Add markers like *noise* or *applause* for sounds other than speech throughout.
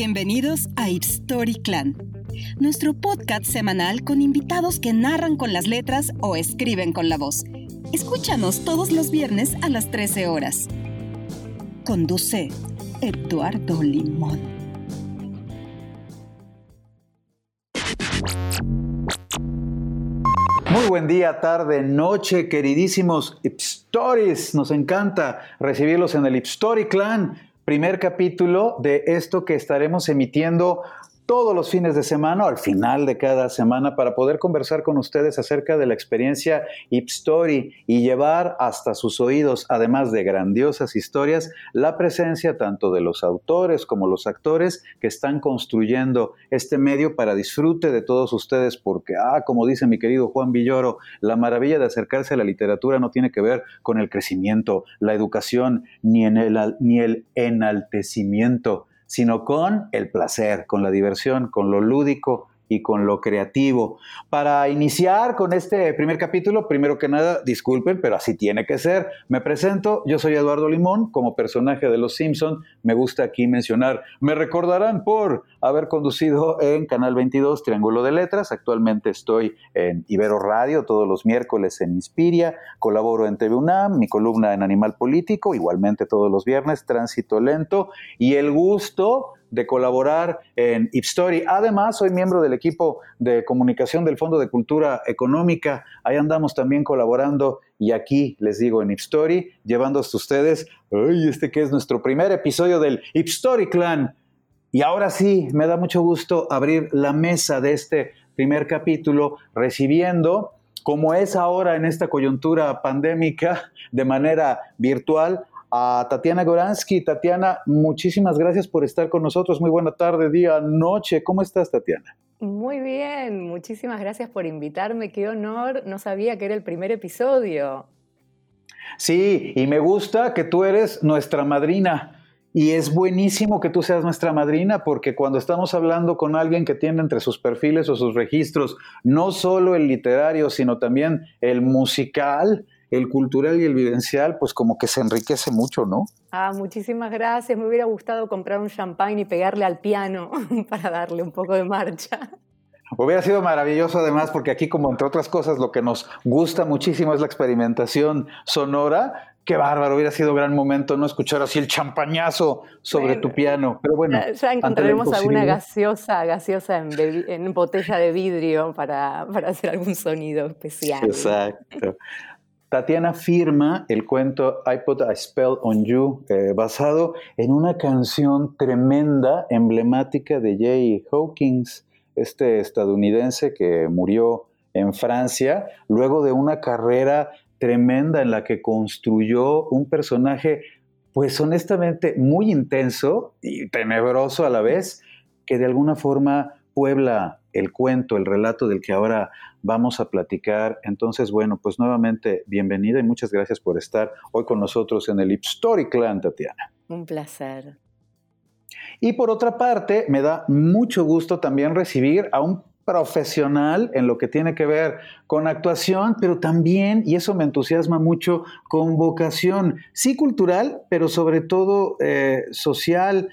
Bienvenidos a Story Clan, nuestro podcast semanal con invitados que narran con las letras o escriben con la voz. Escúchanos todos los viernes a las 13 horas. Conduce Eduardo Limón. Muy buen día, tarde, noche, queridísimos Ipstories. Nos encanta recibirlos en el Ipstory Clan primer capítulo de esto que estaremos emitiendo todos los fines de semana o al final de cada semana para poder conversar con ustedes acerca de la experiencia Ip Story y llevar hasta sus oídos, además de grandiosas historias, la presencia tanto de los autores como los actores que están construyendo este medio para disfrute de todos ustedes, porque, ah, como dice mi querido Juan Villoro, la maravilla de acercarse a la literatura no tiene que ver con el crecimiento, la educación, ni, en el, ni el enaltecimiento sino con el placer, con la diversión, con lo lúdico y con lo creativo. Para iniciar con este primer capítulo, primero que nada, disculpen, pero así tiene que ser. Me presento, yo soy Eduardo Limón, como personaje de Los Simpson. Me gusta aquí mencionar, me recordarán por haber conducido en Canal 22 Triángulo de Letras. Actualmente estoy en Ibero Radio todos los miércoles en Inspiria. Colaboro en TV UNAM, mi columna en Animal Político, igualmente todos los viernes, Tránsito Lento. Y el gusto de colaborar en Ipstory. Además, soy miembro del equipo de comunicación del Fondo de Cultura Económica. Ahí andamos también colaborando y aquí les digo en Ipstory, llevando hasta ustedes, ay, este que es nuestro primer episodio del Ipstory Clan. Y ahora sí, me da mucho gusto abrir la mesa de este primer capítulo recibiendo como es ahora en esta coyuntura pandémica, de manera virtual, a Tatiana Goransky. Tatiana, muchísimas gracias por estar con nosotros. Muy buena tarde, día, noche. ¿Cómo estás, Tatiana? Muy bien, muchísimas gracias por invitarme. Qué honor. No sabía que era el primer episodio. Sí, y me gusta que tú eres nuestra madrina. Y es buenísimo que tú seas nuestra madrina porque cuando estamos hablando con alguien que tiene entre sus perfiles o sus registros no solo el literario, sino también el musical, el cultural y el vivencial, pues como que se enriquece mucho, ¿no? Ah, muchísimas gracias. Me hubiera gustado comprar un champagne y pegarle al piano *laughs* para darle un poco de marcha. Hubiera sido maravilloso además porque aquí como entre otras cosas lo que nos gusta muchísimo es la experimentación sonora. Qué bárbaro, hubiera sido gran momento no escuchar así el champañazo sobre tu piano. Pero bueno, ya encontraremos alguna gaseosa, gaseosa en, botella de vidrio para, para hacer algún sonido especial. Exacto. Tatiana firma el cuento I Put a Spell on You, eh, basado en una canción tremenda, emblemática de Jay Hawkins, este estadounidense que murió en Francia, luego de una carrera tremenda en la que construyó un personaje, pues honestamente muy intenso y tenebroso a la vez, que de alguna forma puebla el cuento, el relato del que ahora vamos a platicar. Entonces, bueno, pues nuevamente bienvenida y muchas gracias por estar hoy con nosotros en el Story Clan, Tatiana. Un placer. Y por otra parte, me da mucho gusto también recibir a un profesional en lo que tiene que ver con actuación, pero también, y eso me entusiasma mucho, con vocación, sí cultural, pero sobre todo eh, social,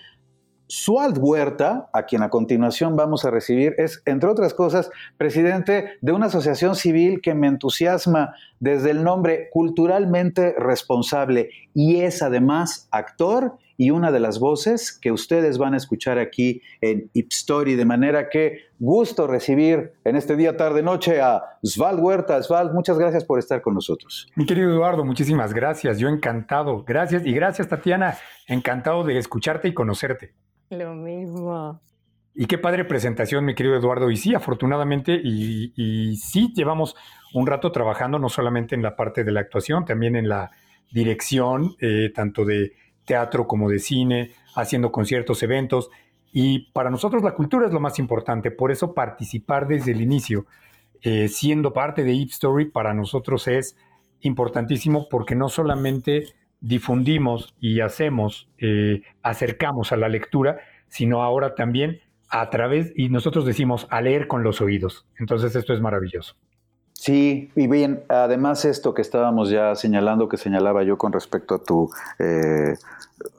Suald Huerta, a quien a continuación vamos a recibir, es, entre otras cosas, presidente de una asociación civil que me entusiasma desde el nombre culturalmente responsable y es además actor y una de las voces que ustedes van a escuchar aquí en Ipstory, de manera que gusto recibir en este día, tarde, noche a Sval Huerta. Sval, muchas gracias por estar con nosotros. Mi querido Eduardo, muchísimas gracias. Yo encantado. Gracias y gracias, Tatiana. Encantado de escucharte y conocerte. Lo mismo. Y qué padre presentación, mi querido Eduardo. Y sí, afortunadamente, y, sí llevamos un rato trabajando no solamente en la parte de la actuación, también en la dirección, eh, tanto de teatro como de cine, haciendo conciertos, eventos. Y para nosotros la cultura es lo más importante, por eso participar desde el inicio, eh, siendo parte de Ip Story, para nosotros es importantísimo porque no solamente difundimos y hacemos, eh, acercamos a la lectura, sino ahora también a través, y nosotros decimos, a leer con los oídos. Entonces esto es maravilloso. Sí, y bien, además esto que estábamos ya señalando, que señalaba yo con respecto a tu, eh,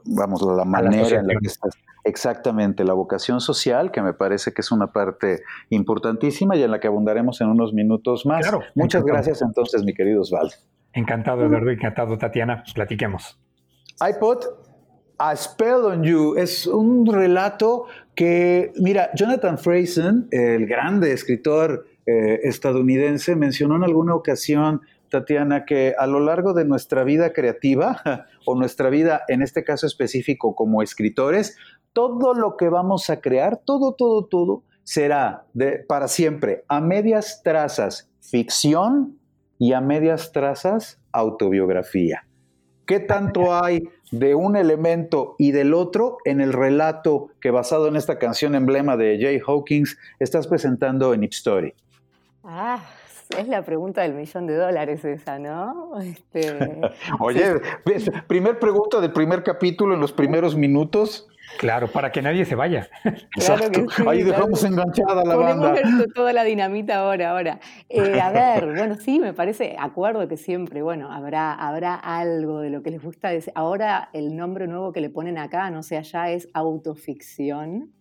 vamos, la manera en la que estás. Exactamente, la vocación social, que me parece que es una parte importantísima y en la que abundaremos en unos minutos más. Claro, Muchas gracias entonces, mi querido Osvaldo. Encantado, Eduardo, encantado, Tatiana. Platiquemos. iPod, A Spell on You es un relato que, mira, Jonathan Frayson, el grande escritor eh, estadounidense, mencionó en alguna ocasión Tatiana, que a lo largo de nuestra vida creativa *laughs* o nuestra vida, en este caso específico como escritores, todo lo que vamos a crear, todo, todo, todo, será de, para siempre a medias trazas ficción y a medias trazas autobiografía. ¿Qué tanto hay de un elemento y del otro en el relato que basado en esta canción emblema de Jay Hawkins estás presentando en Ip Story? Ah, es la pregunta del millón de dólares esa, ¿no? Este, *laughs* Oye, primer pregunta del primer capítulo en los primeros minutos. Claro, para que nadie se vaya. Exacto. Ahí dejamos enganchada la banda. toda la dinamita ahora, ahora. Eh, a ver, *laughs* bueno, sí, me parece, acuerdo que siempre, bueno, habrá, habrá algo de lo que les gusta decir. Ahora el nombre nuevo que le ponen acá, no sé, allá es autoficción.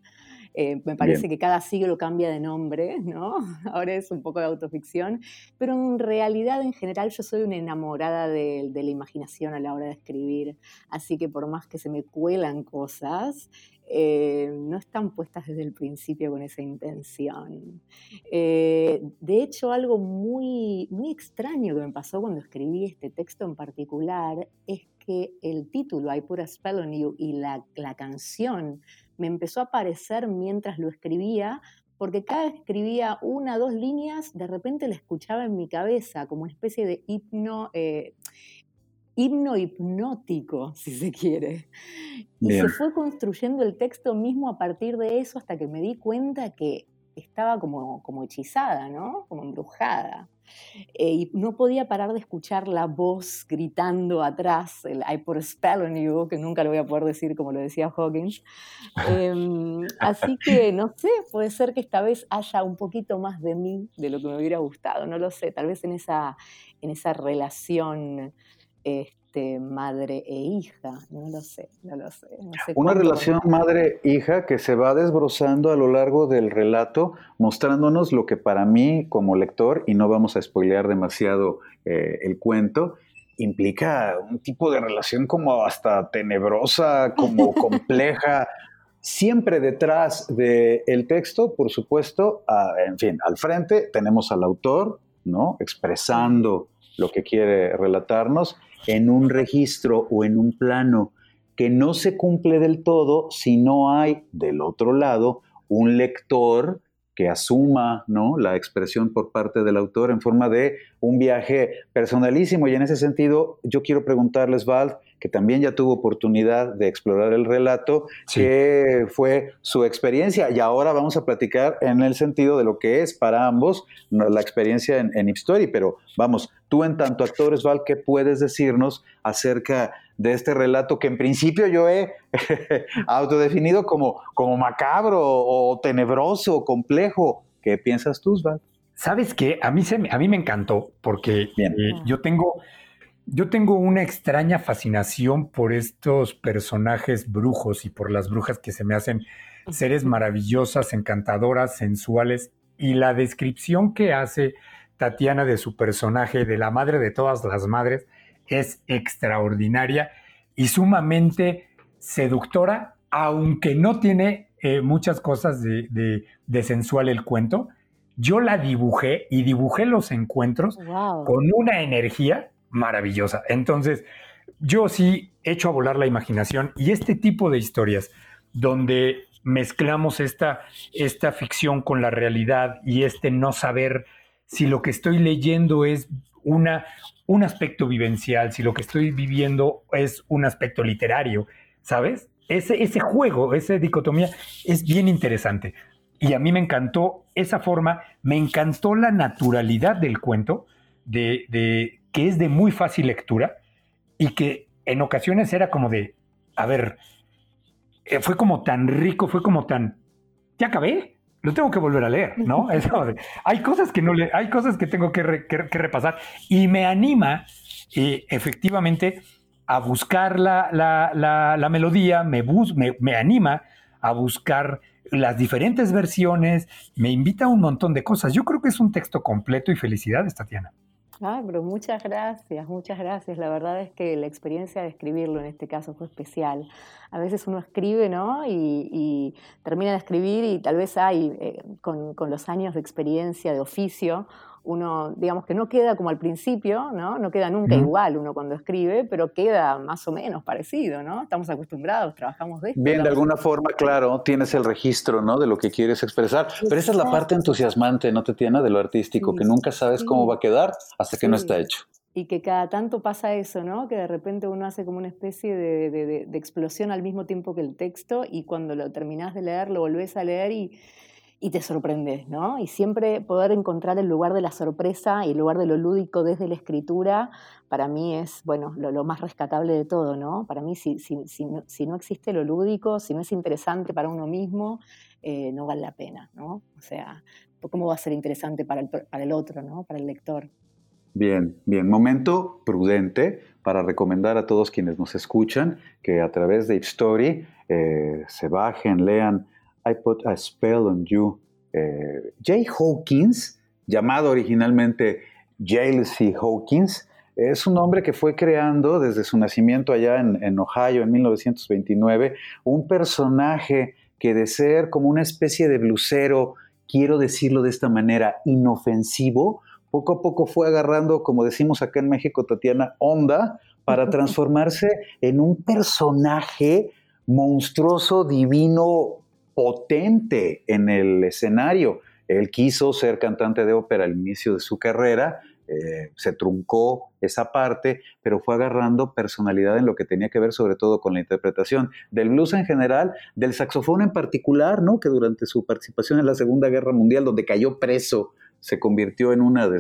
Eh, me parece que cada siglo cambia de nombre, ¿no? *laughs* Ahora es un poco de autoficción, pero en realidad en general yo soy una enamorada de, la imaginación a la hora de escribir, así que por más que se me cuelan cosas, eh, no están puestas desde el principio con esa intención. Eh, de hecho, algo muy, muy extraño que me pasó cuando escribí este texto en particular es que el título, I Put a Spell on You, y la, la canción me empezó a aparecer mientras lo escribía, porque cada vez que escribía una o dos líneas, de repente la escuchaba en mi cabeza como una especie de hipno, eh, himno hipnótico, si se quiere. Y se fue construyendo el texto mismo a partir de eso hasta que me di cuenta que estaba como, como hechizada, ¿no? Como embrujada. Eh, y no podía parar de escuchar la voz gritando atrás, el I put a spell on you, que nunca lo voy a poder decir como lo decía Hawkins. Em, así que no sé, puede ser que esta vez haya un poquito más de mí de lo que me hubiera gustado, no lo sé, tal vez en esa, en esa relación. Este, este, madre e hija, no lo sé, no lo sé. Una relación madre-hija que se va desbrozando a lo largo del relato, mostrándonos lo que para mí como lector, y no vamos a spoilear demasiado eh, el cuento, implica un tipo de relación como hasta tenebrosa, como *laughs* compleja. Siempre detrás del texto, por supuesto, en fin, al frente tenemos al autor, ¿no? Expresando lo que quiere relatarnos en un registro o en un plano que no se cumple del todo si no hay del otro lado un lector que asuma ¿no? la expresión por parte del autor en forma de un viaje personalísimo. Y en ese sentido, yo quiero preguntarles, Val, que también ya tuvo oportunidad de explorar el relato, qué fue su experiencia. Y ahora vamos a platicar en el sentido de lo que es para ambos la experiencia en, en Story. Pero vamos, tú en tanto actor, Val, ¿qué puedes decirnos acerca de este relato que en principio yo he *laughs* autodefinido como, como macabro o tenebroso, o complejo. ¿Qué piensas tú, Sval? ¿Sabes qué? A mí, se, a mí me encantó porque eh, yo, tengo, yo tengo una extraña fascinación por estos personajes brujos y por las brujas que se me hacen seres maravillosas, encantadoras, sensuales. Y la descripción que hace Tatiana de su personaje, de la madre de todas las madres, es extraordinaria y sumamente seductora, aunque no tiene eh, muchas cosas de, sensual el cuento. Yo la dibujé y dibujé los encuentros con una energía maravillosa. Entonces, yo sí echo a volar la imaginación y este tipo de historias donde mezclamos esta, esta ficción con la realidad y este no saber si lo que estoy leyendo es una, un aspecto vivencial, si lo que estoy viviendo es un aspecto literario, ¿sabes? Ese, ese juego, esa dicotomía es bien interesante. Y a mí me encantó esa forma, me encantó la naturalidad del cuento, de, de, que es de muy fácil lectura y que en ocasiones era como de, a ver, eh, fue como tan rico, fue como tan, ya acabé, lo tengo que volver a leer, ¿no? *laughs* hay cosas que no le, hay cosas que tengo que, repasar y me anima eh, efectivamente a buscar la, la, melodía, me, me, me anima a buscar las diferentes versiones, me invita a un montón de cosas. Yo creo que es un texto completo y felicidades, Tatiana. Ah, pero muchas gracias, muchas gracias. La verdad es que la experiencia de escribirlo en este caso fue especial. A veces uno escribe, ¿no? Y, termina de escribir y tal vez hay, eh, con, con los años de experiencia, de oficio, uno, digamos que no queda como al principio, ¿no? No queda nunca igual uno cuando escribe, pero queda más o menos parecido, ¿no? Estamos acostumbrados, trabajamos de esto. Bien, de alguna forma, claro, tienes el registro, ¿no? De lo que quieres expresar. Pero esa es la parte entusiasmante, ¿no, te tiene De lo artístico, que nunca sabes cómo va a quedar hasta que no está hecho. Y que cada tanto pasa eso, ¿no? Que de repente uno hace como una especie de, de explosión al mismo tiempo que el texto y cuando lo terminás de leer, lo volvés a leer y y te sorprendes, ¿no? Y siempre poder encontrar el lugar de la sorpresa y el lugar de lo lúdico desde la escritura, para mí es, bueno, lo, más rescatable de todo, ¿no? Para mí, si, si, si, no, si, no, existe lo lúdico, si no es interesante para uno mismo, eh, no vale la pena, ¿no? O sea, ¿cómo va a ser interesante para el, para el otro, ¿no? Para el lector. Bien, bien. Momento prudente para recomendar a todos quienes nos escuchan que a través de Story eh, se bajen, lean I Put a Spell on You. Eh, Jay Hawkins, llamado originalmente C. Hawkins, es un hombre que fue creando desde su nacimiento allá en, en, Ohio en 1929 un personaje que de ser como una especie de blusero, quiero decirlo de esta manera, inofensivo, poco a poco fue agarrando, como decimos acá en México, Tatiana, onda para *laughs* transformarse en un personaje monstruoso, divino, potente en el escenario. Él quiso ser cantante de ópera al inicio de su carrera, eh, se truncó esa parte, pero fue agarrando personalidad en lo que tenía que ver sobre todo con la interpretación del blues en general, del saxofón en particular, ¿no? que durante su participación en la Segunda Guerra Mundial, donde cayó preso, se convirtió en, en uno de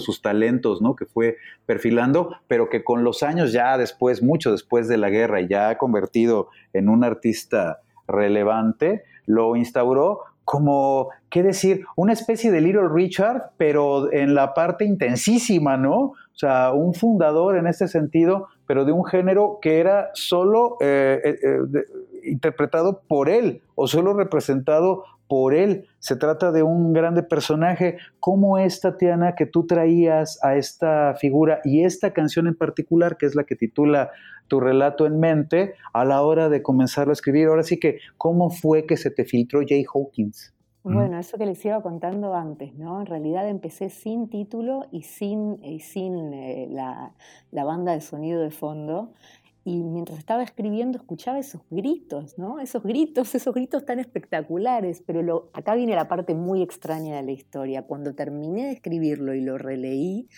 sus talentos, ¿no? que fue perfilando, pero que con los años ya después, mucho después de la guerra, ya ha convertido en un artista relevante, lo instauró como, ¿qué decir? Una especie de Little Richard, pero en la parte intensísima, ¿no? O sea, un fundador en ese sentido, pero de un género que era solo eh, eh, eh, interpretado por él o solo representado por él. Se trata de un grande personaje. ¿Cómo es, Tatiana, que tú traías a esta figura y esta canción en particular, que es la que titula Tu relato en mente, a la hora de comenzarlo a escribir? Ahora sí que, ¿cómo fue que se te filtró Jay Hawkins? Bueno, eso que les iba contando antes, ¿no? En realidad empecé sin título y sin, sin eh, la, la, banda de sonido de fondo y mientras estaba escribiendo escuchaba esos gritos, ¿no? Esos gritos, *laughs* esos gritos tan espectaculares, pero lo, acá viene la parte muy extraña de la historia. Cuando terminé de escribirlo y lo releí,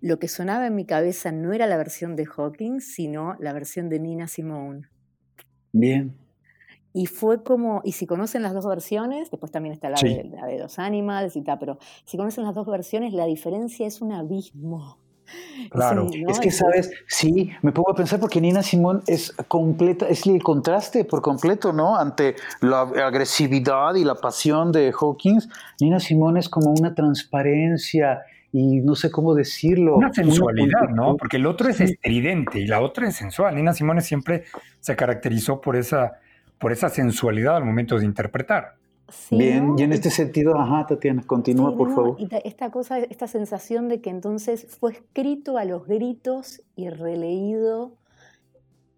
lo que sonaba en mi cabeza no era la versión de Hawkins, sino la versión de Nina Simone. Bien. Y fue como, y si conocen las dos versiones, después también está la, de, la de los animals y tal, pero si conocen las dos versiones, la diferencia es un abismo. Claro, es que sabes, sí, me pongo a pensar porque Nina Simón es completa, es el contraste por completo, ¿no? Ante la agresividad y la pasión de Hawkins, Nina Simón es como una transparencia y no sé cómo decirlo. Una sensualidad, ¿no? Porque el otro es estridente y la otra es sensual. Nina Simón siempre se caracterizó por esa, por esa sensualidad al momento de interpretar. Bien, y en este sentido, ajá, Tatiana, continúa por favor. Y esta cosa, esta sensación de que entonces fue escrito a los gritos y releído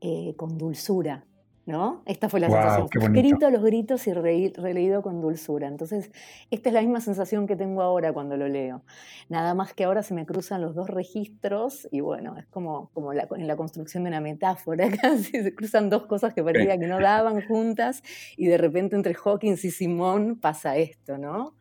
eh, con dulzura. ¿No? Esta fue la sensación. Escrito a los gritos y releído con dulzura. Entonces, esta es la misma sensación que tengo ahora cuando lo leo. Nada más que ahora se me cruzan los dos registros y bueno, es como, como en la construcción de una metáfora, *laughs* casi se cruzan dos cosas que parecía que no daban juntas y de repente entre Hawkins y Simón pasa esto, ¿no?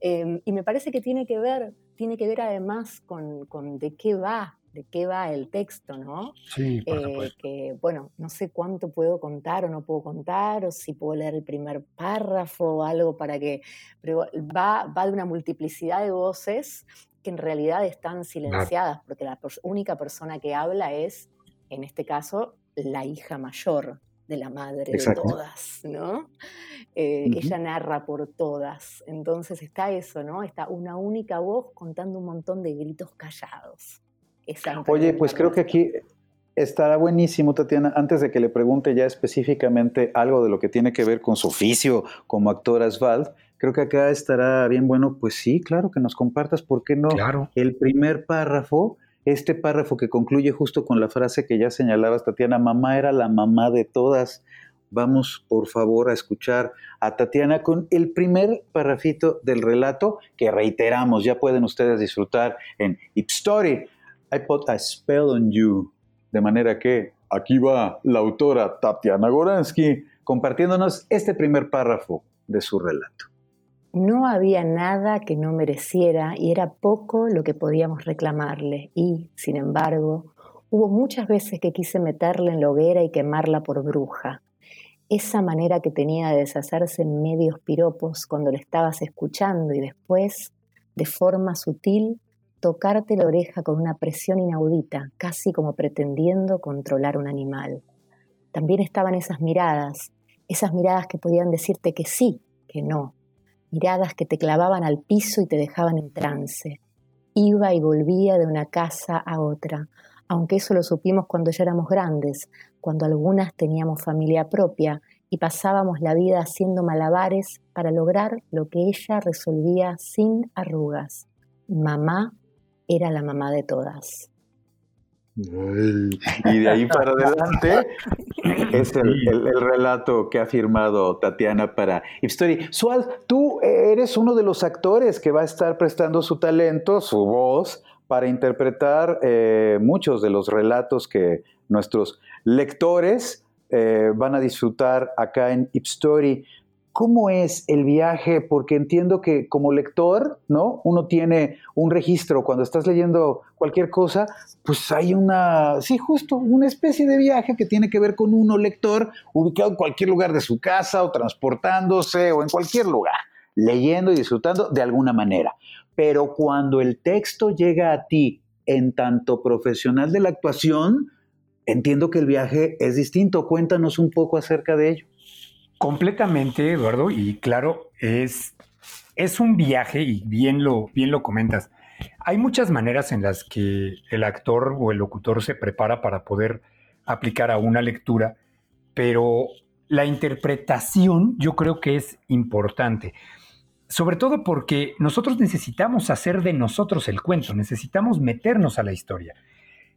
Em, y me parece que tiene que ver, tiene que ver además con, con de qué va de qué va el texto, ¿no? Sí, por eh, que, bueno, no sé cuánto puedo contar o no puedo contar, o si puedo leer el primer párrafo o algo para que... Pero va, va de una multiplicidad de voces que en realidad están silenciadas, porque la única persona que habla es, en este caso, la hija mayor, de la madre de todas, ¿no? Eh, ella narra por todas. Entonces está eso, ¿no? Está una única voz contando un montón de gritos callados. Oye, pues creo que aquí estará buenísimo, Tatiana, antes de que le pregunte ya específicamente algo de lo que tiene que ver con su oficio como actor Asvald, creo que acá estará bien bueno, pues sí, claro, que nos compartas, ¿por qué no? Claro. El primer párrafo, este párrafo que concluye justo con la frase que ya señalabas, Tatiana, mamá era la mamá de todas. Vamos, por favor, a escuchar a Tatiana con el primer párrafito del relato que reiteramos, ya pueden ustedes disfrutar en Ip Story. I put a spell on you. De manera que aquí va la autora Tatiana Goransky compartiéndonos este primer párrafo de su relato. No había nada que no mereciera y era poco lo que podíamos reclamarle y, sin embargo, hubo muchas veces que quise meterle en la hoguera y quemarla por bruja. Esa manera que tenía de deshacerse en medios piropos cuando le estabas escuchando y después, de forma sutil, tocarte la oreja con una presión inaudita, casi como pretendiendo controlar un animal. También estaban esas miradas, esas miradas que podían decirte que sí, que no, miradas que te clavaban al piso y te dejaban en trance. Iba y volvía de una casa a otra, aunque eso lo supimos cuando ya éramos grandes, cuando algunas teníamos familia propia y pasábamos la vida haciendo malabares para lograr lo que ella resolvía sin arrugas. Mamá era la mamá de todas. y de ahí para adelante *laughs* es el, relato que ha firmado Tatiana para Story. Sual, tú eres uno de los actores que va a estar prestando su talento, su voz, para interpretar eh, muchos de los relatos que nuestros lectores eh, van a disfrutar acá en Story. ¿Cómo es el viaje? Porque entiendo que como lector, ¿no? Uno tiene un registro. Cuando estás leyendo cualquier cosa, pues hay una, sí, justo, una especie de viaje que tiene que ver con uno lector ubicado en cualquier lugar de su casa o transportándose o en cualquier lugar, leyendo y disfrutando de alguna manera. Pero cuando el texto llega a ti en tanto profesional de la actuación, entiendo que el viaje es distinto. Cuéntanos un poco acerca de ello. Completamente, Eduardo, y claro, es, es un viaje y bien lo, bien lo comentas. Hay muchas maneras en las que el actor o el locutor se prepara para poder aplicar a una lectura, pero la interpretación yo creo que es importante, sobre todo porque nosotros necesitamos hacer de nosotros el cuento, necesitamos meternos a la historia.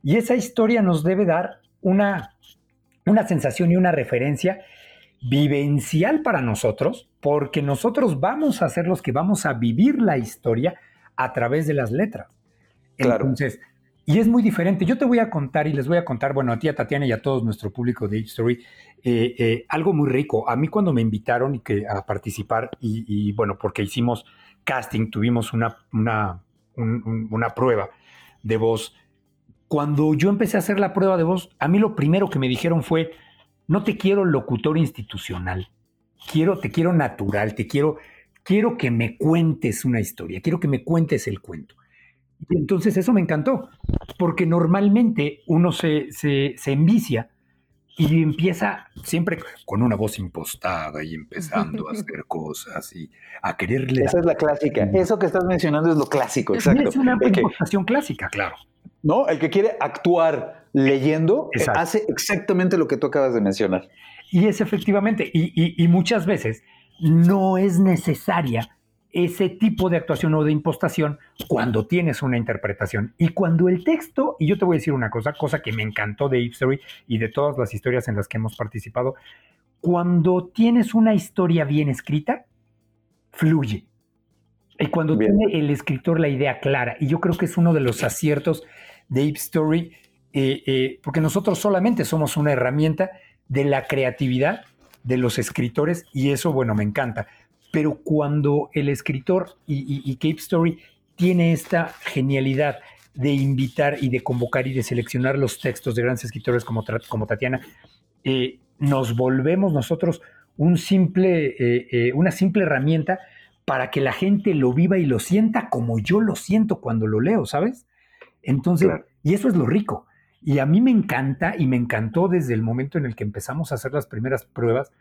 Y esa historia nos debe dar una, una sensación y una referencia vivencial para nosotros, porque nosotros vamos a ser los que vamos a vivir la historia a través de las letras. Claro. Entonces, y es muy diferente. Yo te voy a contar y les voy a contar, bueno, a ti, a Tatiana y a todo nuestro público de Story, eh, eh, algo muy rico. A mí cuando me invitaron y que, a participar, y, bueno, porque hicimos casting, tuvimos una, una, una prueba de voz. Cuando yo empecé a hacer la prueba de voz, a mí lo primero que me dijeron fue, no te quiero locutor institucional, quiero, te quiero natural, te quiero, quiero que me cuentes una historia, quiero que me cuentes el cuento. Y entonces eso me encantó, porque normalmente uno se, se, se envicia y empieza siempre con una voz impostada y empezando a hacer *laughs* cosas y a quererle. Esa es la clásica. Eso que estás mencionando es lo clásico, exacto. Es una impostación clásica, claro. ¿no? El que quiere actuar leyendo eh, hace exactamente lo que tú acabas de mencionar. Y es efectivamente, y, muchas veces no es necesaria ese tipo de actuación o de impostación cuando tienes una interpretación. Y cuando el texto, y yo te voy a decir una cosa, cosa que me encantó de Story y de todas las historias en las que hemos participado, cuando tienes una historia bien escrita, fluye. Y cuando tiene el escritor la idea clara, y yo creo que es uno de los aciertos de Ape Story, eh, eh, porque nosotros solamente somos una herramienta de la creatividad de los escritores y eso, bueno, me encanta. Pero cuando el escritor y, y, Cape Story tiene esta genialidad de invitar y de convocar y de seleccionar los textos de grandes escritores como, como Tatiana, eh, nos volvemos nosotros un simple, una simple herramienta para que la gente lo viva y lo sienta como yo lo siento cuando lo leo, ¿sabes? Entonces, y eso es lo rico. Y a mí me encanta y me encantó desde el momento en el que empezamos a hacer las primeras pruebas,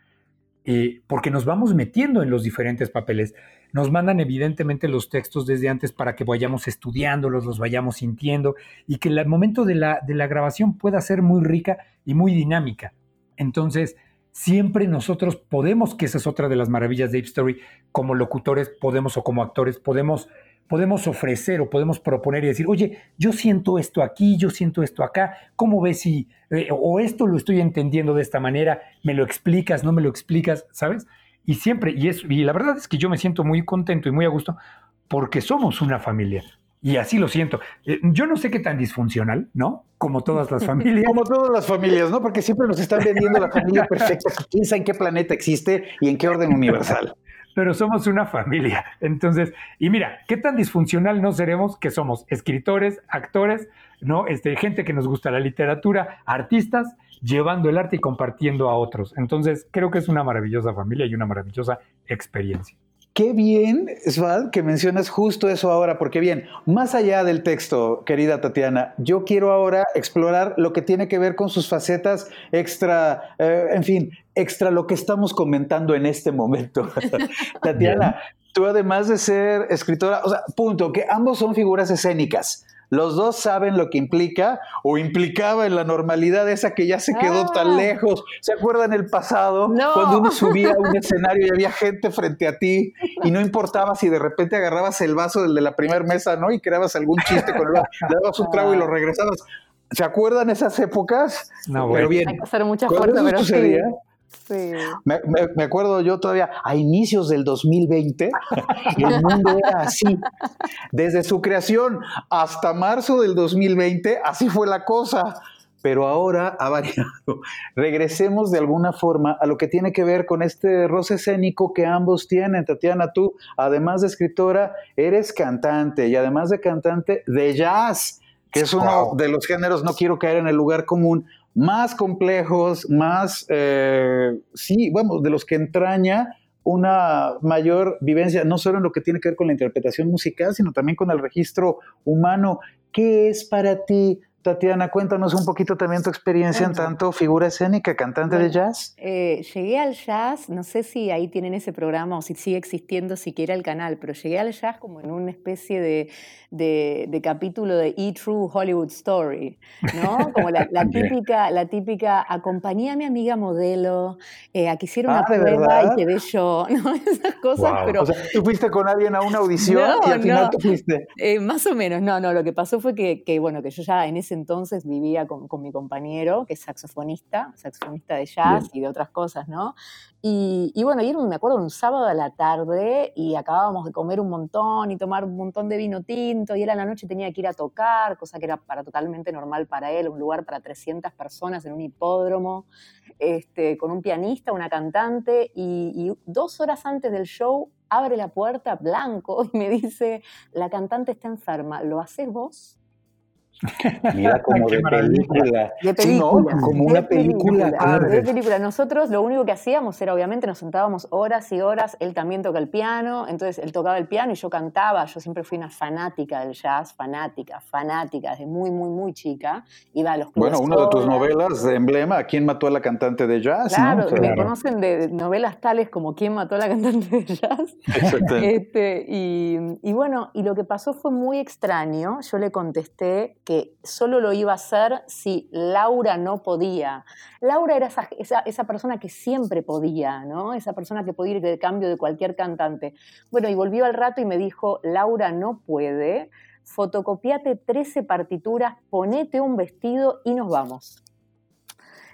eh, porque nos vamos metiendo en los diferentes papeles. Nos mandan evidentemente los textos desde antes para que vayamos estudiándolos, los vayamos sintiendo y que el momento de la, de la grabación pueda ser muy rica y muy dinámica. Entonces, siempre nosotros podemos, que esa es otra de las maravillas de Ape Story, como locutores podemos o como actores podemos podemos ofrecer o podemos proponer y decir, oye, yo siento esto aquí, yo siento esto acá, ¿cómo ves si, eh, o esto lo estoy entendiendo de esta manera, me lo explicas, no me lo explicas, ¿sabes? Y siempre, y, es, y la verdad es que yo me siento muy contento y muy a gusto porque somos una familia. Y así lo siento. Eh, yo no sé qué tan disfuncional, ¿no? Como todas las *laughs* familias. Como todas las familias, ¿no? Porque siempre nos están vendiendo la familia *laughs* perfecta. ¿Quién sabe en qué planeta existe y en qué orden universal? Pero somos una familia. Entonces, y mira, qué tan disfuncional no seremos que somos escritores, actores, ¿no? Este, gente que nos gusta la literatura, artistas, llevando el arte y compartiendo a otros. Entonces, creo que es una maravillosa familia y una maravillosa experiencia. Qué bien, Sval, que mencionas justo eso ahora, porque bien, más allá del texto, querida Tatiana, yo quiero ahora explorar lo que tiene que ver con sus facetas extra, eh, en fin, extra lo que estamos comentando en este momento. *laughs* Tatiana, tú además de ser escritora, o sea, punto, que ambos son figuras escénicas. Los dos saben lo que implica o implicaba en la normalidad esa que ya se quedó tan ah. lejos. ¿Se acuerdan el pasado? Cuando uno subía a un *laughs* escenario y había gente frente a ti y no importaba si de repente agarrabas el vaso del de la primera mesa, ¿no? Y creabas algún chiste con él, le *laughs* dabas un trago y lo regresabas. ¿Se acuerdan esas épocas? No, Pero bien. Hay que hacer mucha fuerza, pero me, acuerdo yo todavía a inicios del 2020, el mundo era así. Desde su creación hasta marzo del 2020, así fue la cosa. Pero ahora ha variado. Regresemos de alguna forma a lo que tiene que ver con este roce escénico que ambos tienen. Tatiana, tú, además de escritora, eres cantante y además de cantante de jazz, que es uno de los géneros, no quiero caer en el lugar común, más complejos, más, eh, sí, bueno, de los que entraña una mayor vivencia, no solo en lo que tiene que ver con la interpretación musical, sino también con el registro humano. ¿Qué es para ti Tatiana, cuéntanos un poquito también tu experiencia en tanto figura escénica, cantante de jazz. Eh, llegué al jazz, no sé si ahí tienen ese programa o si sigue existiendo siquiera el canal, pero llegué al jazz como en una especie de, de, capítulo de E True Hollywood Story, ¿no? Como la, *laughs* típica, la típica, acompañé a mi amiga modelo eh, a que hiciera una ah, prueba y quedé yo, *laughs* ¿no? Esas cosas, pero... O sea, tú fuiste con alguien a una audición y al final tú fuiste... Eh, más o menos, no, no, lo que pasó fue que, que, bueno, que yo ya en ese entonces vivía con, mi compañero, que es saxofonista, saxofonista de jazz y de otras cosas, ¿no? Y, bueno, y me acuerdo, un sábado a la tarde y acabábamos de comer un montón y tomar un montón de vino tinto y él a la noche tenía que ir a tocar, cosa que era para totalmente normal para él, un lugar para 300 personas en un hipódromo, este, con un pianista, una cantante y, y dos horas antes del show abre la puerta blanco *laughs* y me dice, la cantante está enferma, ¿lo haces vos? Mira *laughs* como de película. De película. Como una película. De película. Nosotros lo único que hacíamos era, obviamente, nos sentábamos horas y horas. Él también toca el piano. Entonces, él tocaba el piano y yo cantaba. Yo siempre fui una fanática del jazz, fanática, fanática, desde muy, muy, muy chica. Iba a los Bueno, una de tus novelas de emblema, ¿Quién mató a la cantante de jazz? Claro, me conocen de novelas tales como ¿Quién mató a la cantante de jazz? Este, y, y bueno, y lo que pasó fue muy extraño. Yo le contesté que solo lo iba a hacer si Laura no podía. Laura era esa, esa, persona que siempre podía, ¿no? Esa persona que podía ir de cambio de cualquier cantante. Bueno, y volvió al rato y me dijo, Laura no puede, fotocopiate 13 partituras, ponete un vestido y nos vamos.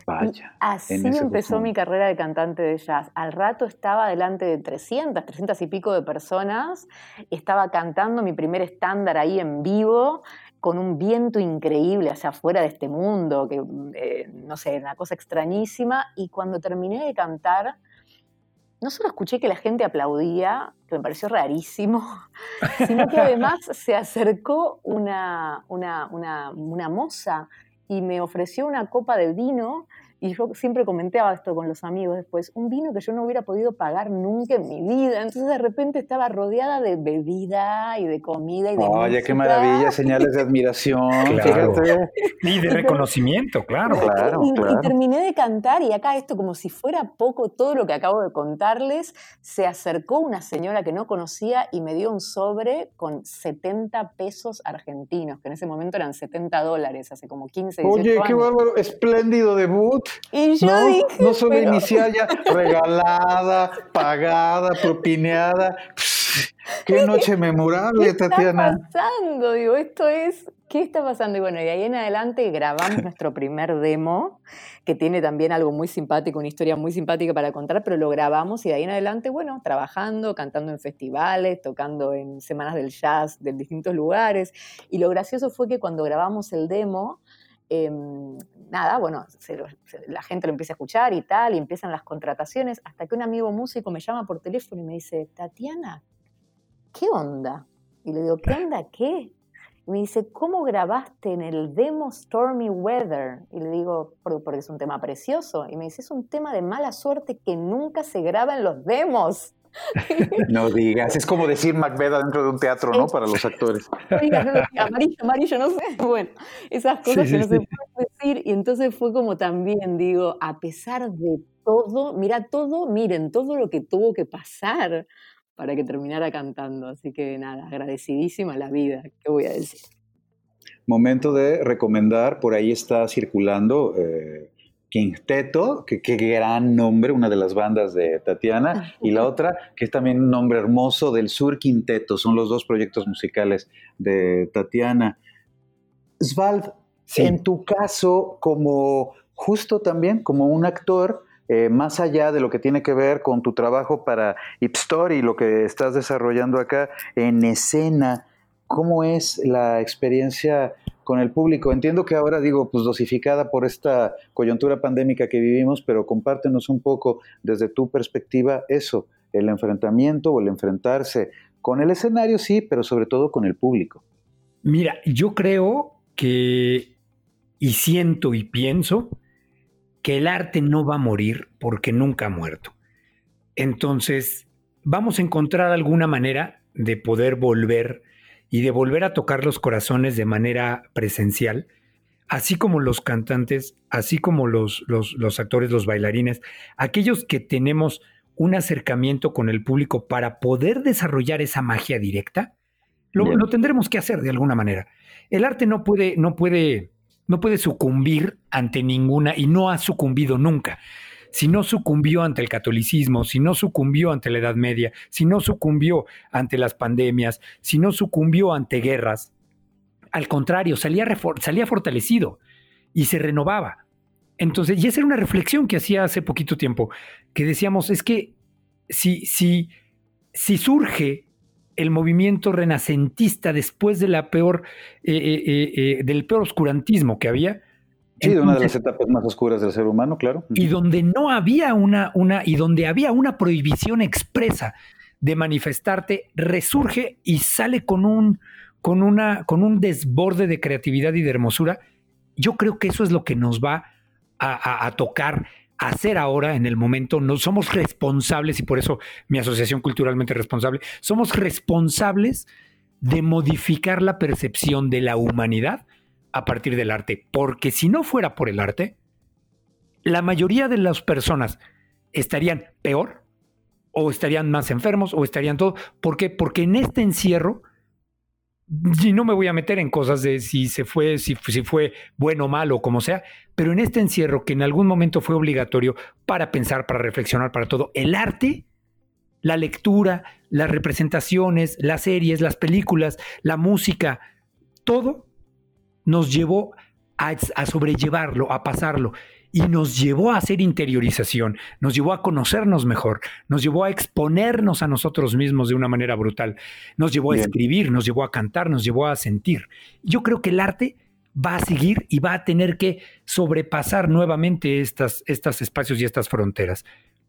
Vaya, así empezó mi carrera de cantante de jazz. Al rato estaba delante de 300, 300 y pico de personas, estaba cantando mi primer estándar ahí en vivo con un viento increíble hacia afuera de este mundo, que eh, no sé, una cosa extrañísima. Y cuando terminé de cantar, no solo escuché que la gente aplaudía, que me pareció rarísimo, *laughs* sino que además se acercó una, una, una, una moza y me ofreció una copa de vino y yo siempre comentaba esto con los amigos después, un vino que yo no hubiera podido pagar nunca en mi vida. Entonces de repente estaba rodeada de bebida y de comida y de Oye, qué maravilla, señales de admiración, fíjate. Y de reconocimiento, claro. claro, y, y, terminé de cantar y acá esto como si fuera poco todo lo que acabo de contarles, se acercó una señora que no conocía y me dio un sobre con 70 pesos argentinos, que en ese momento eran 70 dólares, hace como 15, 18 Oye, qué bárbaro, espléndido debut. Y yo no, dije, no solo pero- inicial ya *laughs* regalada, pagada, propineada. Qué noche memorable, ¿Qué está Tatiana. pasando? Digo, esto es, ¿qué está pasando? Y bueno, y ahí en adelante grabamos nuestro primer demo, que tiene también algo muy simpático, una historia muy simpática para contar, pero lo grabamos y de ahí en adelante, bueno, trabajando, cantando en festivales, tocando en semanas del jazz de distintos lugares. Y lo gracioso fue que cuando grabamos el demo, eh, nada, bueno, se lo- la gente lo empieza a escuchar y tal, y empiezan las contrataciones, hasta que un amigo músico me llama por teléfono y me dice, Tatiana, ¿qué onda? Y le digo, ¿qué onda qué? Y me dice, ¿cómo grabaste en el demo Stormy Weather? Y le digo, "Por- porque es un tema precioso. Y me dice, es un tema de mala suerte que nunca se graba en los demos. *laughs* No digas, es como decir Macbeth dentro de un teatro, ¿no? Para los actores. *laughs* Amarillo, amarillo, no sé. Bueno, esas cosas Sí, que no sí, se pueden decir. Y entonces fue como también, digo, a pesar de todo, mira todo, miren, todo lo que tuvo que pasar para que terminara cantando. Así que nada, agradecidísima la vida, ¿qué voy a decir? Momento de recomendar, por ahí está circulando eh, Quinteto, que qué gran nombre, una de las bandas de Tatiana, y la otra, que es también un nombre hermoso, del Sur Quinteto, son los dos proyectos musicales de Tatiana. Svald, Sí. en tu caso, como justo también, como un actor, eh, más allá de lo que tiene que ver con tu trabajo para Ipstory, lo que estás desarrollando acá en escena, ¿cómo es la experiencia con el público? Entiendo que ahora digo, pues dosificada por esta coyuntura pandémica que vivimos, pero compártenos un poco desde tu perspectiva eso, el enfrentamiento o el enfrentarse con el escenario, sí, pero sobre todo con el público. Mira, yo creo que, y siento y pienso, que el arte no va a morir porque nunca ha muerto. Entonces, vamos a encontrar alguna manera de poder volver y de volver a tocar los corazones de manera presencial, así como los cantantes, así como los, los, los actores, los bailarines, aquellos que tenemos un acercamiento con el público para poder desarrollar esa magia directa, lo, lo tendremos que hacer de alguna manera. El arte no puede, no puede, no puede sucumbir ante ninguna y no ha sucumbido nunca. Si no sucumbió ante el catolicismo, si no sucumbió ante la Edad Media, si no sucumbió ante las pandemias, si no sucumbió ante guerras, al contrario, salía, salía fortalecido y se renovaba. Entonces, y esa era una reflexión que hacía hace poquito tiempo, que decíamos, es que si, si, si surge el movimiento renacentista después de la peor, eh, eh, eh, del peor oscurantismo que había, Sí, de una de las entonces- etapas más oscuras del ser humano, claro. y donde no había una, una, y donde había una prohibición expresa de manifestarte, resurge y sale con un, con una, con un desborde de creatividad y de hermosura. Yo creo que eso es lo que nos va a, a- a tocar hacer ahora en el momento. No somos responsables, y por eso mi asociación culturalmente responsable, somos responsables de modificar la percepción de la humanidad a partir del arte. Porque si no fuera por el arte, la mayoría de las personas estarían peor o estarían más enfermos o estarían todo. ¿Por qué? Porque en este encierro, y no me voy a meter en cosas de si se fue, si, si fue bueno o malo como sea, pero en este encierro que en algún momento fue obligatorio para pensar, para reflexionar, para todo, el arte, la lectura, las representaciones, las series, las películas, la música, todo nos llevó a, a sobrellevarlo, a pasarlo y nos llevó a hacer interiorización, nos llevó a conocernos mejor, nos llevó a exponernos a nosotros mismos de una manera brutal, nos llevó a escribir, nos llevó a cantar, nos llevó a sentir. Yo creo que el arte va a seguir y va a tener que sobrepasar nuevamente estas, estos espacios y estas fronteras.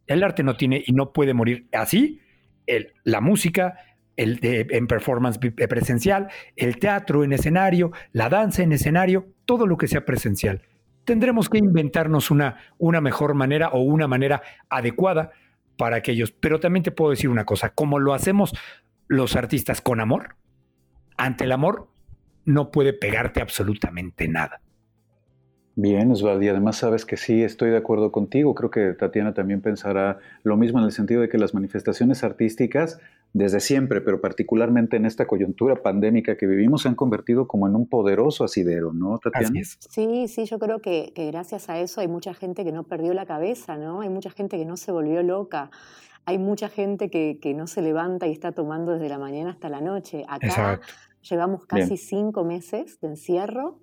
El arte no tiene y no puede morir así. El- la música, el en performance pi- presencial, el teatro en escenario, la danza en escenario, todo lo que sea presencial. tendremos que inventarnos una, una mejor manera o una manera adecuada para aquellos. Pero también te puedo decir una cosa, como lo hacemos los artistas con amor, ante el amor no puede pegarte absolutamente nada. Bien, Osvaldo, y además sabes que sí, estoy de acuerdo contigo. Creo que Tatiana también pensará lo mismo en el sentido de que las manifestaciones artísticas, desde siempre, pero particularmente en esta coyuntura pandémica que vivimos, se han convertido como en un poderoso asidero, ¿no, Tatiana? Sí, sí, yo creo que, gracias a eso hay mucha gente que no perdió la cabeza, ¿no? Hay mucha gente que no se volvió loca. Hay mucha gente que, no se levanta y está tomando desde la mañana hasta la noche. Acá llevamos casi cinco meses de encierro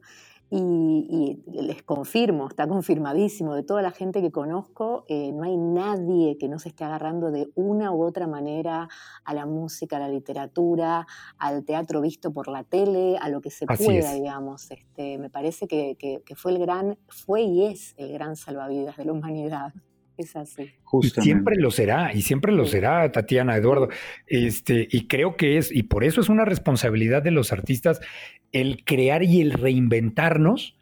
y, les confirmo, está confirmadísimo, de toda la gente que conozco, eh, no hay nadie que no se esté agarrando de una u otra manera a la música, a la literatura, al teatro visto por la tele, a lo que se pueda, digamos. Este, me parece que, fue el gran, fue y es el gran salvavidas de la humanidad. Es así. Y siempre lo será, y siempre lo será, Tatiana, Eduardo. Este, y creo que es, y por eso es una responsabilidad de los artistas el crear y el reinventarnos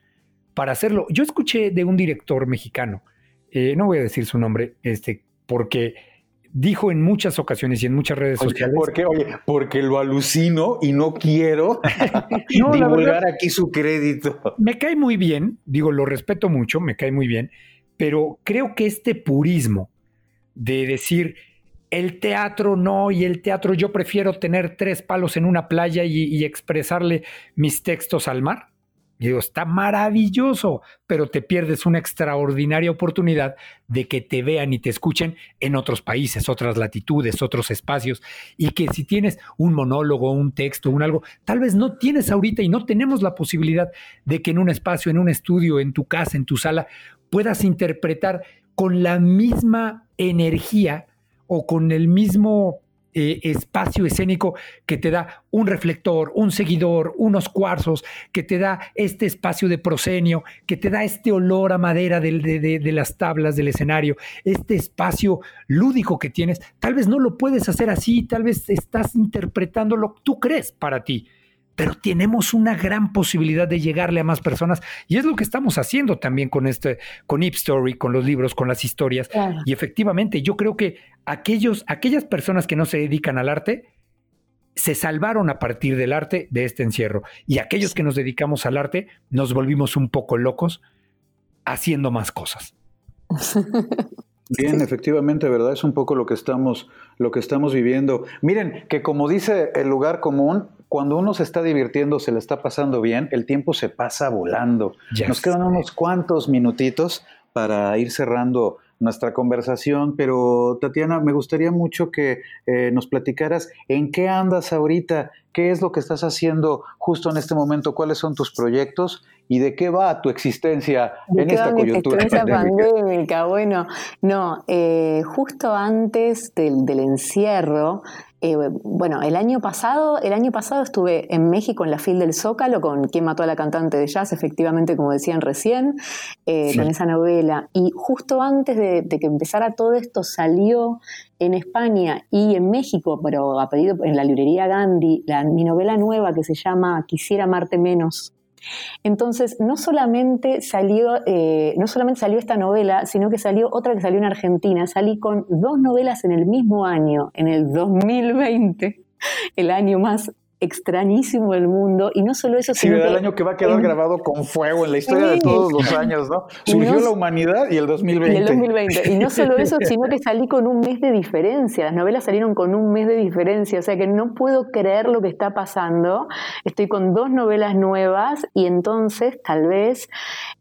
para hacerlo. Yo escuché de un director mexicano, eh, no voy a decir su nombre, este, porque dijo en muchas ocasiones y en muchas redes sociales. Porque, oye, porque lo alucino y no quiero *laughs* divulgar aquí su crédito. Me cae muy bien, digo, lo respeto mucho, me cae muy bien, pero creo que este purismo de decir, el teatro no, y el teatro yo prefiero tener tres palos en una playa y, expresarle mis textos al mar. Digo, está maravilloso, pero te pierdes una extraordinaria oportunidad de que te vean y te escuchen en otros países, otras latitudes, otros espacios, y que si tienes un monólogo, un texto, un algo, tal vez no tienes ahorita y no tenemos la posibilidad de que en un espacio, en un estudio, en tu casa, en tu sala, puedas interpretar con la misma energía o con el mismo eh, espacio escénico que te da un reflector, un seguidor, unos cuarzos, que te da este espacio de proscenio, que te da este olor a madera de, de, las tablas del escenario, este espacio lúdico que tienes, tal vez no lo puedes hacer así, tal vez estás interpretando lo que tú crees para ti pero tenemos una gran posibilidad de llegarle a más personas y es lo que estamos haciendo también con este con Ip Story, con los libros, con las historias y efectivamente yo creo que aquellos aquellas personas que no se dedican al arte se salvaron a partir del arte de este encierro y aquellos que nos dedicamos al arte nos volvimos un poco locos haciendo más cosas. *laughs* Bien, efectivamente, ¿verdad? Es un poco lo que estamos, lo que estamos viviendo. Miren, que como dice el lugar común, cuando uno se está divirtiendo, se le está pasando bien, el tiempo se pasa volando. Nos quedan unos cuantos minutitos para ir cerrando nuestra conversación, pero Tatiana, me gustaría mucho que eh, nos platicaras en qué andas ahorita, qué es lo que estás haciendo justo en este momento, cuáles son tus proyectos y de qué va tu existencia en esta coyuntura pandémica. Bueno, no, eh, justo antes del, del encierro, eh, bueno, el año pasado, el año pasado estuve en México en la fil del Zócalo con quien mató a la cantante de jazz, efectivamente, como decían recién, eh, con esa novela. Y justo antes de, que empezara todo esto salió en España y en México, pero a pedido en la librería Gandhi, la, mi novela nueva que se llama Quisiera amarte menos, entonces, no solamente salió, eh, no solamente salió esta novela, sino que salió otra que salió en Argentina. Salí con dos novelas en el mismo año, en el 2020, el año más extrañísimo del mundo y no solo eso sí, el año que va a quedar grabado con fuego en la historia de todos los años no surgió la humanidad y el 2020 y el 2020 y no solo eso *laughs* sino que salí con un mes de diferencia. Las novelas salieron con un mes de diferencia o sea que no puedo creer lo que está pasando. Estoy con dos novelas nuevas y entonces tal vez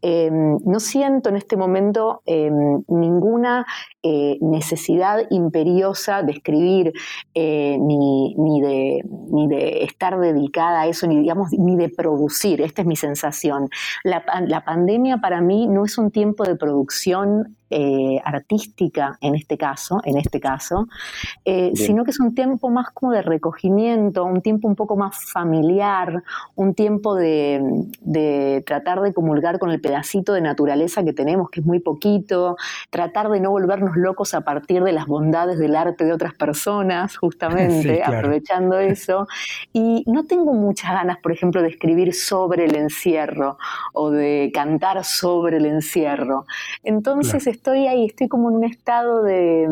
em, no siento en este momento em, ninguna eh, necesidad imperiosa de escribir eh, ni, ni, de, ni de estar dedicada a eso, ni, digamos, ni de producir. Esta es mi sensación. La, pandemia para mí no es un tiempo de producción eh, artística en este caso, en este caso, eh, sino que es un tiempo más como de recogimiento, un tiempo un poco más familiar, un tiempo de, de tratar de comulgar con el pedacito de naturaleza que tenemos, que es muy poquito, tratar de no volvernos locos a partir de las bondades del arte de otras personas, justamente, *laughs* aprovechando eso. Y no tengo muchas ganas, por ejemplo, de escribir sobre el encierro o de cantar sobre el encierro. Entonces estoy ahí, estoy como en un estado de,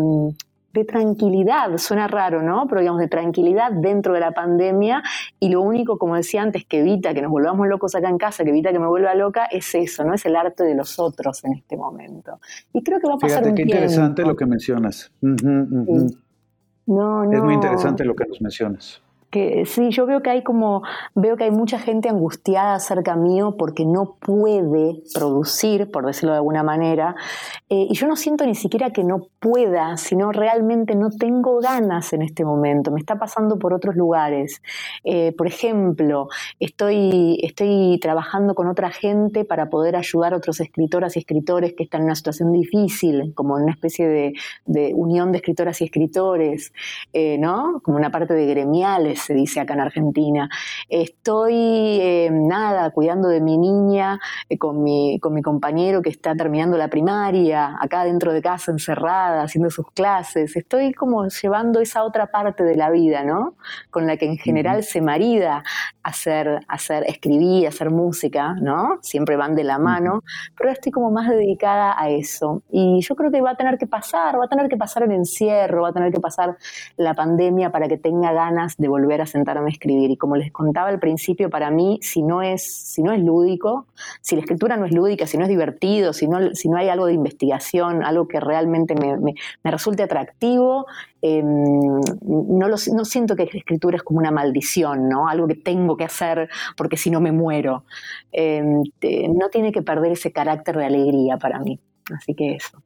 de tranquilidad, suena raro, ¿no? Pero digamos de tranquilidad dentro de la pandemia y lo único, como decía antes, que evita que nos volvamos locos acá en casa, que evita que me vuelva loca, es eso, ¿no? Es el arte de los otros en este momento. Y creo que va a pasar Fíjate, qué interesante lo que mencionas. No, no. Es muy interesante lo que nos mencionas que sí, yo veo que hay como, veo que hay mucha gente angustiada acerca mío porque no puede producir, por decirlo de alguna manera, eh, y yo no siento ni siquiera que no pueda, sino realmente no tengo ganas en este momento, me está pasando por otros lugares. Eh, por ejemplo, estoy, estoy trabajando con otra gente para poder ayudar a otros escritoras y escritores que están en una situación difícil, como una especie de, de unión de escritoras y escritores, eh, ¿no? Como una parte de gremiales se dice acá en Argentina. Estoy, eh, nada, cuidando de mi niña eh, con, mi, con mi compañero que está terminando la primaria, acá dentro de casa encerrada, haciendo sus clases. Estoy como llevando esa otra parte de la vida, ¿no? Con la que en general se marida hacer, hacer, escribir, hacer música, ¿no? Siempre van de la mano, pero estoy como más dedicada a eso. Y yo creo que va a tener que pasar, va a tener que pasar el encierro, va a tener que pasar la pandemia para que tenga ganas de volver a sentarme a escribir. Y como les contaba al principio, para mí, si no es, si no es lúdico, si la escritura no es lúdica, si no es divertido, si no, si no hay algo de investigación, algo que realmente me, me, resulte atractivo, Em, no, lo, no siento que la escritura es como una maldición, ¿no? Algo que tengo que hacer porque si no me muero. Em, no tiene que perder ese carácter de alegría para mí. Así que eso.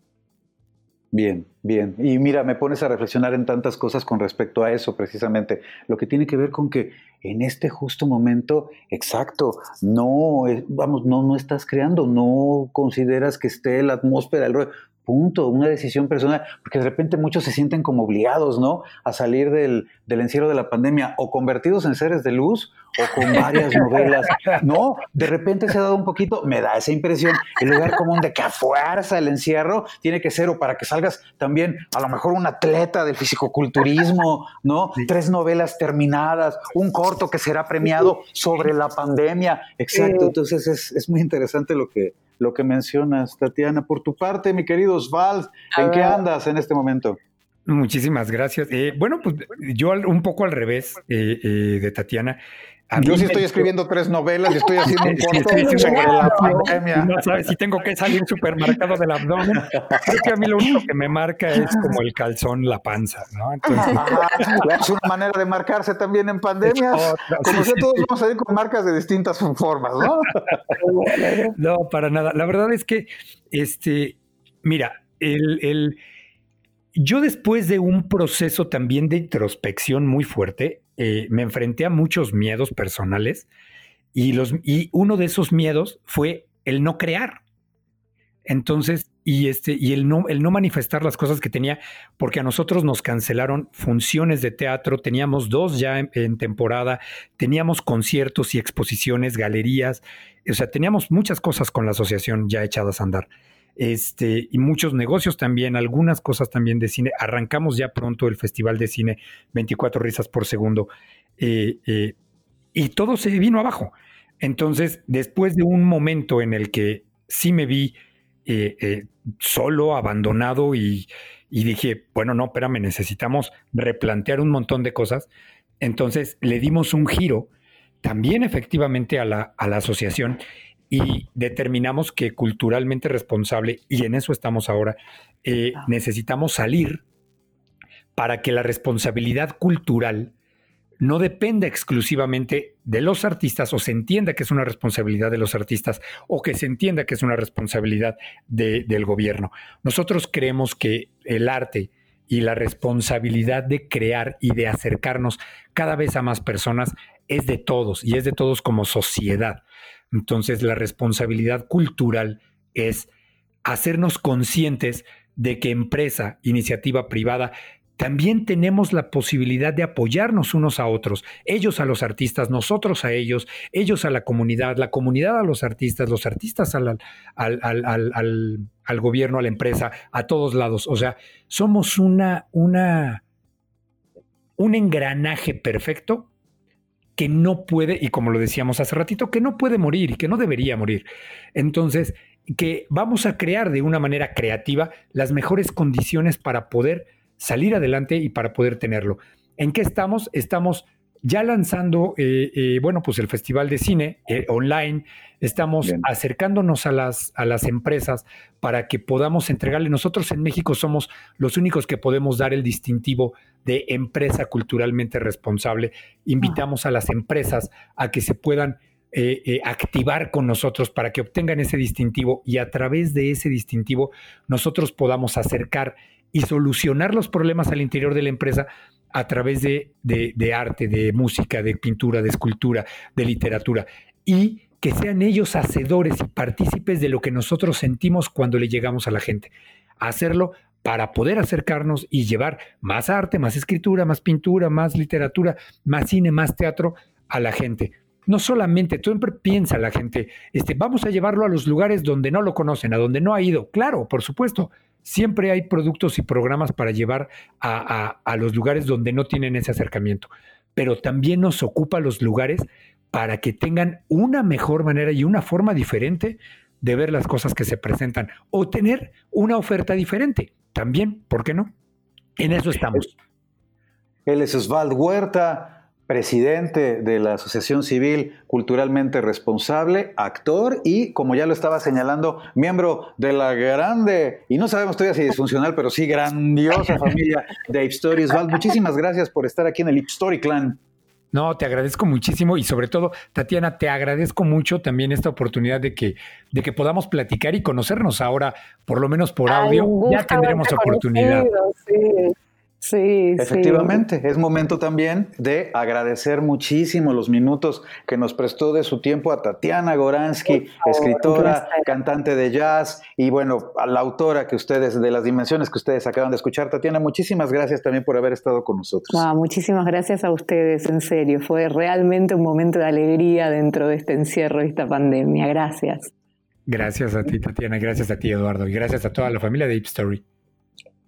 Bien, bien. Y mira, me pones a reflexionar en tantas cosas con respecto a eso, precisamente. Lo que tiene que ver con que en este justo momento, exacto, no, vamos, no, no estás creando, no consideras que esté la atmósfera, el rollo punto, una decisión personal, porque de repente muchos se sienten como obligados, ¿no? A salir del, del encierro de la pandemia, o convertidos en seres de luz, o con varias *laughs* novelas. No, de repente se ha dado un poquito, me da esa impresión, el lugar común de que a fuerza el encierro tiene que ser, o para que salgas también, a lo mejor un atleta del fisicoculturismo, ¿no? Tres novelas terminadas, un corto que será premiado sobre la pandemia. Exacto, entonces es, es muy interesante lo que, lo que mencionas, Tatiana. Por tu parte, mi querido Osvald, ¿en qué andas en este momento? Muchísimas gracias. Eh, bueno, pues yo un poco al revés eh, eh, de Tatiana. Yo sí estoy escribiendo tres novelas y estoy haciendo un *laughs* corto sobre la pandemia. No sabes si tengo que salir supermercado del abdomen. Creo que a mí lo único que me marca es como el calzón, la panza, ¿no? Entonces, es una manera de marcarse también en pandemia. Como si todos vamos a ir con marcas de distintas formas, ¿no? *laughs* No, para nada. La verdad es que, este, mira, el, el yo después de un proceso también de introspección muy fuerte, eh, me enfrenté a muchos miedos personales y, los, y uno de esos miedos fue el no crear. Entonces, y, este, y el, no, el no manifestar las cosas que tenía, porque a nosotros nos cancelaron funciones de teatro, teníamos dos ya en, en temporada, teníamos conciertos y exposiciones, galerías, o sea, teníamos muchas cosas con la asociación ya echadas a andar este, y muchos negocios también, algunas cosas también de cine. Arrancamos ya pronto el Festival de Cine 24 Risas por Segundo eh, eh, y todo se vino abajo. Entonces, después de un momento en el que sí me vi eh, solo, abandonado y, dije, bueno, no, espérame, necesitamos replantear un montón de cosas. Entonces le dimos un giro también efectivamente a la, a la asociación y determinamos que culturalmente responsable, y en eso estamos ahora, eh, necesitamos salir para que la responsabilidad cultural no dependa exclusivamente de los artistas o se entienda que es una responsabilidad de los artistas o que se entienda que es una responsabilidad del gobierno. Nosotros creemos que el arte y la responsabilidad de crear y de acercarnos cada vez a más personas es de todos y es de todos como sociedad. Entonces la responsabilidad cultural es hacernos conscientes de que empresa, iniciativa privada, también tenemos la posibilidad de apoyarnos unos a otros, ellos a los artistas, nosotros a ellos, ellos a la comunidad, la comunidad a los artistas, los artistas al, al, gobierno, a la empresa, a todos lados. O sea, somos una, una, un engranaje perfecto que no puede, y como lo decíamos hace ratito, que no puede morir y que no debería morir. Entonces, que vamos a crear de una manera creativa las mejores condiciones para poder salir adelante y para poder tenerlo. ¿En qué estamos? Estamos ya lanzando, eh, eh, bueno, pues el Festival de Cine eh, online, estamos acercándonos a las, a las empresas para que podamos entregarle. Nosotros en México somos los únicos que podemos dar el distintivo de empresa culturalmente responsable. Invitamos a las empresas a que se puedan activar con nosotros para que obtengan ese distintivo y a través de ese distintivo nosotros podamos acercar y solucionar los problemas al interior de la empresa a través de, arte, de música, de pintura, de escultura, de literatura. Y que sean ellos hacedores y partícipes de lo que nosotros sentimos cuando le llegamos a la gente. Hacerlo para poder acercarnos y llevar más arte, más escritura, más pintura, más literatura, más cine, más teatro a la gente. No solamente, siempre piensa la gente, este, vamos a llevarlo a los lugares donde no lo conocen, a donde no ha ido. Claro, por supuesto, siempre hay productos y programas para llevar a, los lugares donde no tienen ese acercamiento, pero también nos ocupa los lugares para que tengan una mejor manera y una forma diferente de ver las cosas que se presentan o tener una oferta diferente. También, ¿por qué no? En eso estamos. Él es Huerta, presidente de la Asociación Civil Culturalmente Responsable, actor y, como ya lo estaba señalando, miembro de la grande, y no sabemos todavía si disfuncional, pero sí grandiosa *laughs* familia de Ape Stories. Val, muchísimas gracias por estar aquí en el Ape Story Clan. No, te agradezco muchísimo y sobre todo, Tatiana, te agradezco mucho también esta oportunidad de que, de que podamos platicar y conocernos ahora, por lo menos por audio. ya tendremos oportunidad. Sí. Sí, Efectivamente, es momento también de agradecer muchísimo los minutos que nos prestó de su tiempo a Tatiana Goransky, escritora, cantante de jazz y bueno, a la autora que ustedes, de las dimensiones que ustedes acaban de escuchar. Tatiana, muchísimas gracias también por haber estado con nosotros. muchísimas gracias a ustedes, en serio. Fue realmente un momento de alegría dentro de este encierro y esta pandemia. Gracias. Gracias a ti, Tatiana, gracias a ti, Eduardo, y gracias a toda la familia de Deep Story.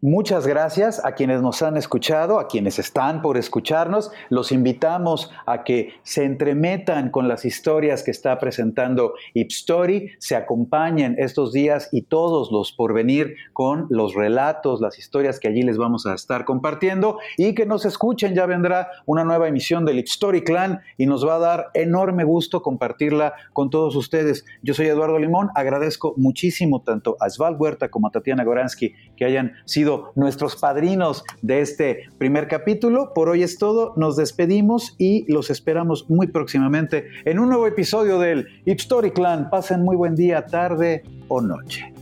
Muchas gracias a quienes nos han escuchado, a quienes están por escucharnos. Los invitamos a que se entremetan con las historias que está presentando Ipstory, se acompañen estos días y todos los por venir con los relatos, las historias que allí les vamos a estar compartiendo y que nos escuchen. Ya vendrá una nueva emisión del Ipstory Clan y nos va a dar enorme gusto compartirla con todos ustedes. Yo soy Eduardo Limón, agradezco muchísimo tanto a Sval Huerta como a Tatiana Goransky que hayan sido nuestros padrinos de este primer capítulo. Por hoy es todo, nos despedimos y los esperamos muy próximamente en un nuevo episodio del Story Clan. Pasen muy buen día, tarde o noche.